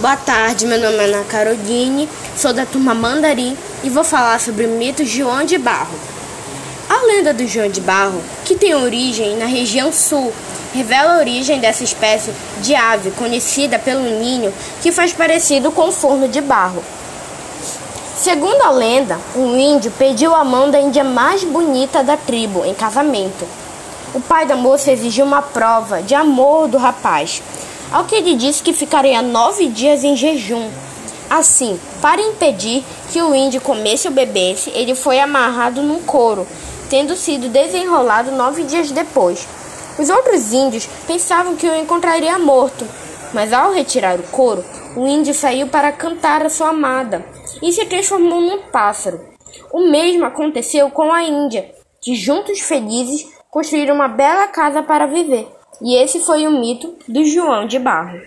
Boa tarde, meu nome é Ana Caroline, sou da turma Mandarim e vou falar sobre o mito João de Barro. A lenda do João de Barro, que tem origem na região sul, revela a origem dessa espécie de ave conhecida pelo ninho que faz parecido com um forno de barro. Segundo a lenda, um índio pediu a mão da índia mais bonita da tribo em casamento. O pai da moça exigiu uma prova de amor do rapaz ao que ele disse que ficaria nove dias em jejum. Assim, para impedir que o índio comesse ou bebesse, ele foi amarrado num couro, tendo sido desenrolado nove dias depois. Os outros índios pensavam que o encontraria morto, mas ao retirar o couro, o índio saiu para cantar a sua amada e se transformou num pássaro. O mesmo aconteceu com a Índia, que juntos felizes construíram uma bela casa para viver. E esse foi o mito do João de Barro.